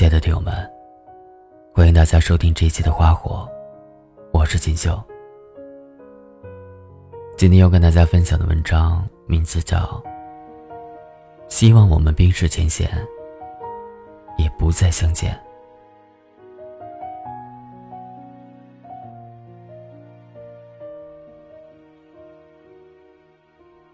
亲爱的听友们，欢迎大家收听这一期的《花火》，我是锦绣。今天要跟大家分享的文章名字叫《希望我们冰释前嫌，也不再相见》。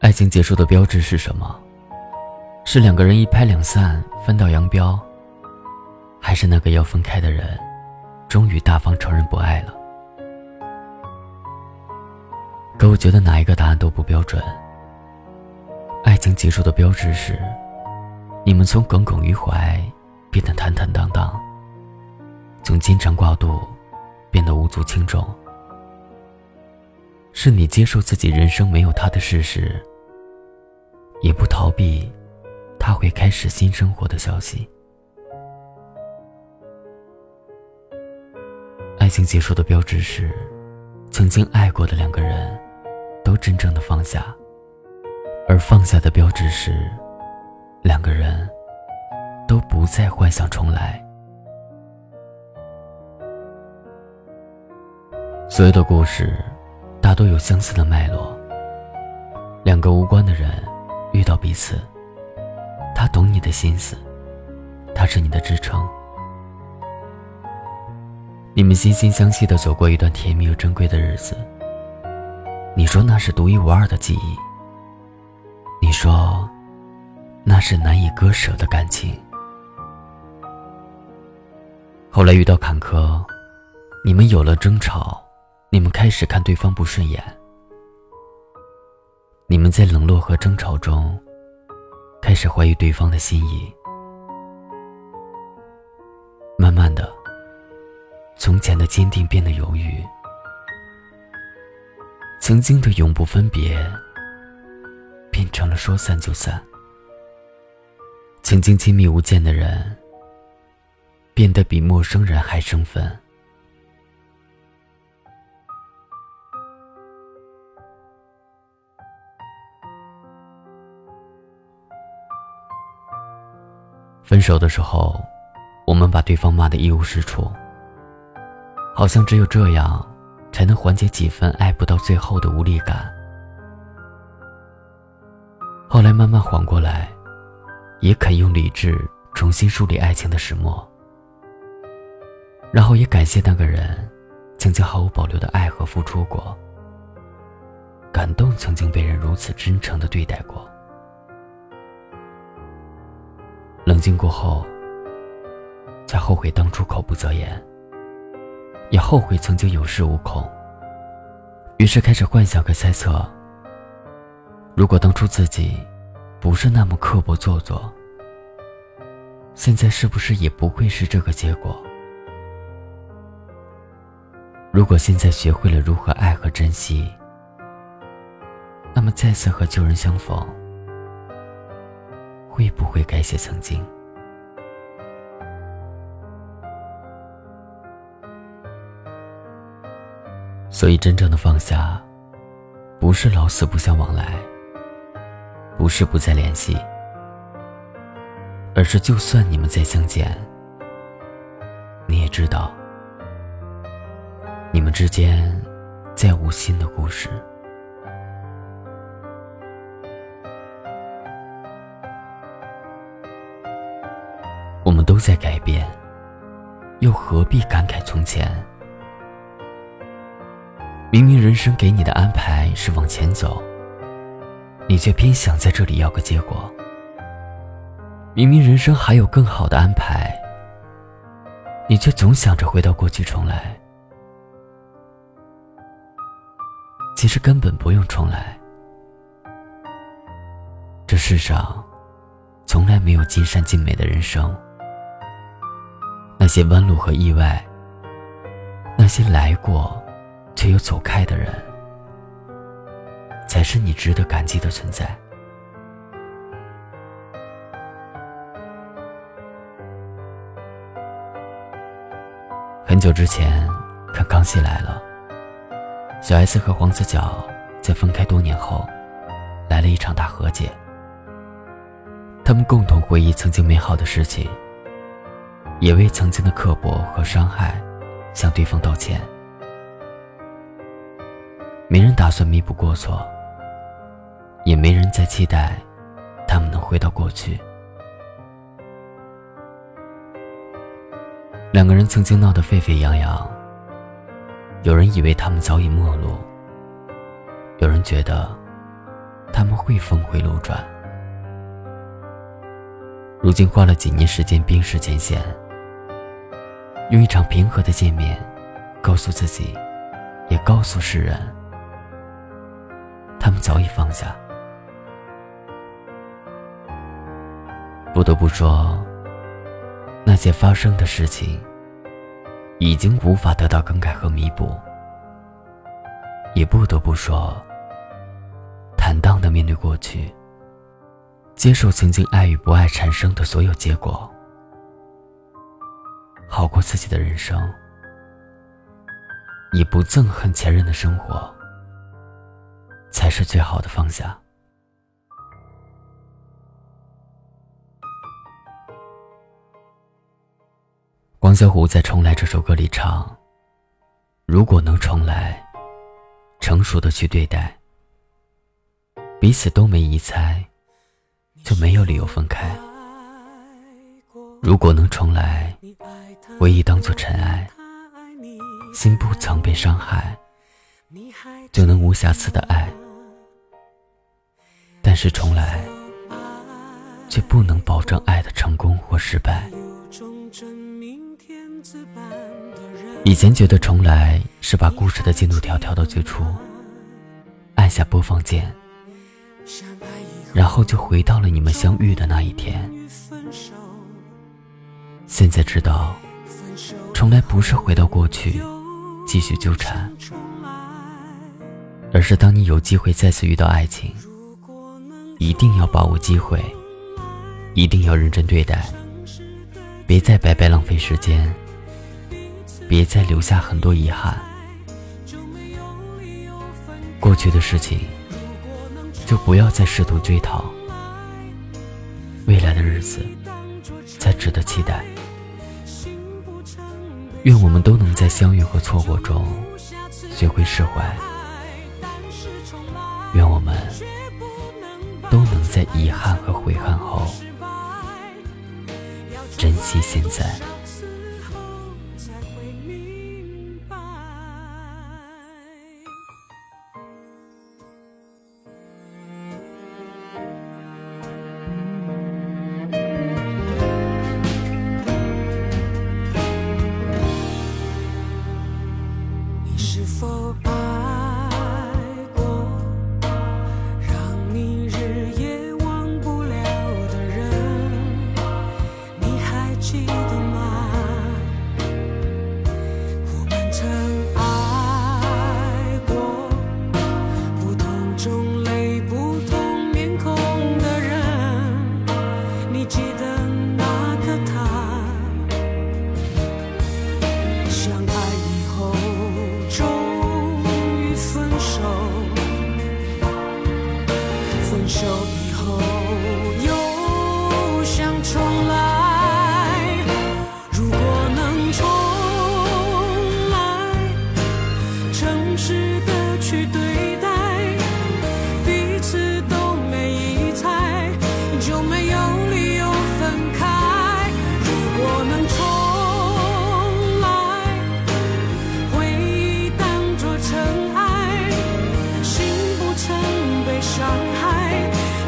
爱情结束的标志是什么？是两个人一拍两散，分道扬镳，还是那个要分开的人，终于大方承认不爱了？可我觉得哪一个答案都不标准。爱情结束的标志是，你们从耿耿于怀变得坦坦荡荡，从牵肠挂肚变得无足轻重。是你接受自己人生没有他的事实，也不逃避他会开始新生活的消息。情结束的标志是，曾经爱过的两个人。都真正的放下，而放下的标志是，两个人都不再幻想重来。所有的故事，大都有相似的脉络。两个无关的人遇到彼此，他懂你的心思，他是你的支撑，你们惺惺相惜的走过一段甜蜜又珍贵的日子。你说那是独一无二的记忆。你说，那是难以割舍的感情。后来遇到坎坷，你们有了争吵，你们开始看对方不顺眼。你们在冷落和争吵中，开始怀疑对方的心意。慢慢的，从前的坚定变得犹豫。曾经的永不分别，变成了说散就散。曾经亲密无间的人，变得比陌生人还生分。分手的时候，我们把对方骂得一无是处，好像只有这样。才能缓解几分爱不到最后的无力感。后来慢慢缓过来，也肯用理智重新梳理爱情的始末。然后也感谢那个人，曾经毫无保留的爱和付出过。感动曾经被人如此真诚的对待过。冷静过后，才后悔当初口不择言。也后悔曾经有恃无恐，于是开始幻想和猜测：如果当初自己不是那么刻薄做作，现在是不是也不会是这个结果？如果现在学会了如何爱和珍惜，那么再次和旧人相逢，会不会改写曾经？所以，真正的放下，不是老死不相往来，不是不再联系，而是就算你们再相见，你也知道，你们之间再无新的故事。我们都在改变，又何必感慨从前？明明人生给你的安排是往前走，你却偏想在这里要个结果。明明人生还有更好的安排，你却总想着回到过去重来。其实根本不用重来，这世上从来没有尽善尽美的人生。那些弯路和意外，那些来过。却又走开的人，才是你值得感激的存在。很久之前看《康熙来了》，小 S 和黄子佼在分开多年后，来了一场大和解。他们共同回忆曾经美好的事情，也为曾经的刻薄和伤害向对方道歉。没人打算弥补过错，也没人在期待他们能回到过去。两个人曾经闹得沸沸扬扬，有人以为他们早已陌路，有人觉得他们会峰回路转。如今花了几年时间冰释前嫌，用一场平和的见面，告诉自己，也告诉世人，他们早已放下。不得不说，那些发生的事情，已经无法得到更改和弥补。也不得不说，坦荡的面对过去。接受曾经爱与不爱产生的所有结果，好过自己的人生，也不憎恨前任的生活，才是最好的放下。王小虎在《重来》这首歌里唱：“如果能重来，成熟的去对待，彼此都没疑猜。”就没有理由分开。如果能重来，唯一当做尘埃，心不曾被伤害，就能无瑕疵的爱。但是重来，却不能保证爱的成功或失败。以前觉得重来是把故事的进度条调到最初，按下播放键。然后就回到了你们相遇的那一天。现在知道，重来不是回到过去继续纠缠，而是当你有机会再次遇到爱情，一定要把握机会，一定要认真对待，别再白白浪费时间，别再留下很多遗憾。过去的事情。就不要再试图追讨，未来的日子才值得期待。愿我们都能在相遇和错过中学会释怀，在遗憾和悔恨后珍惜现在。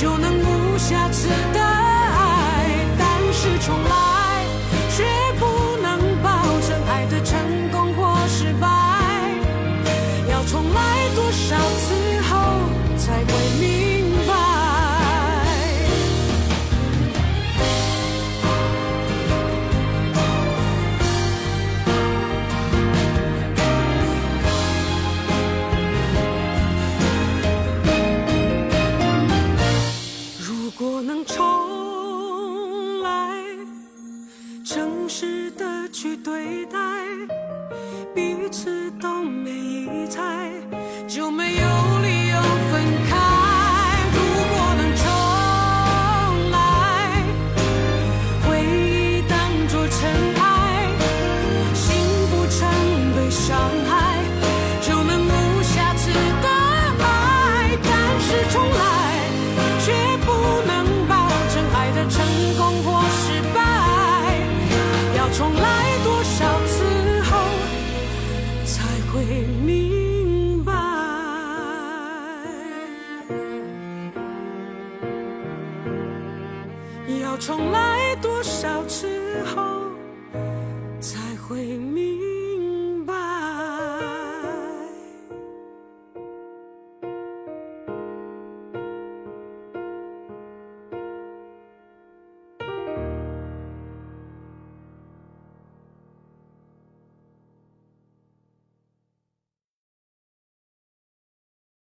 就能无瑕疵的爱但是重来。毁灭。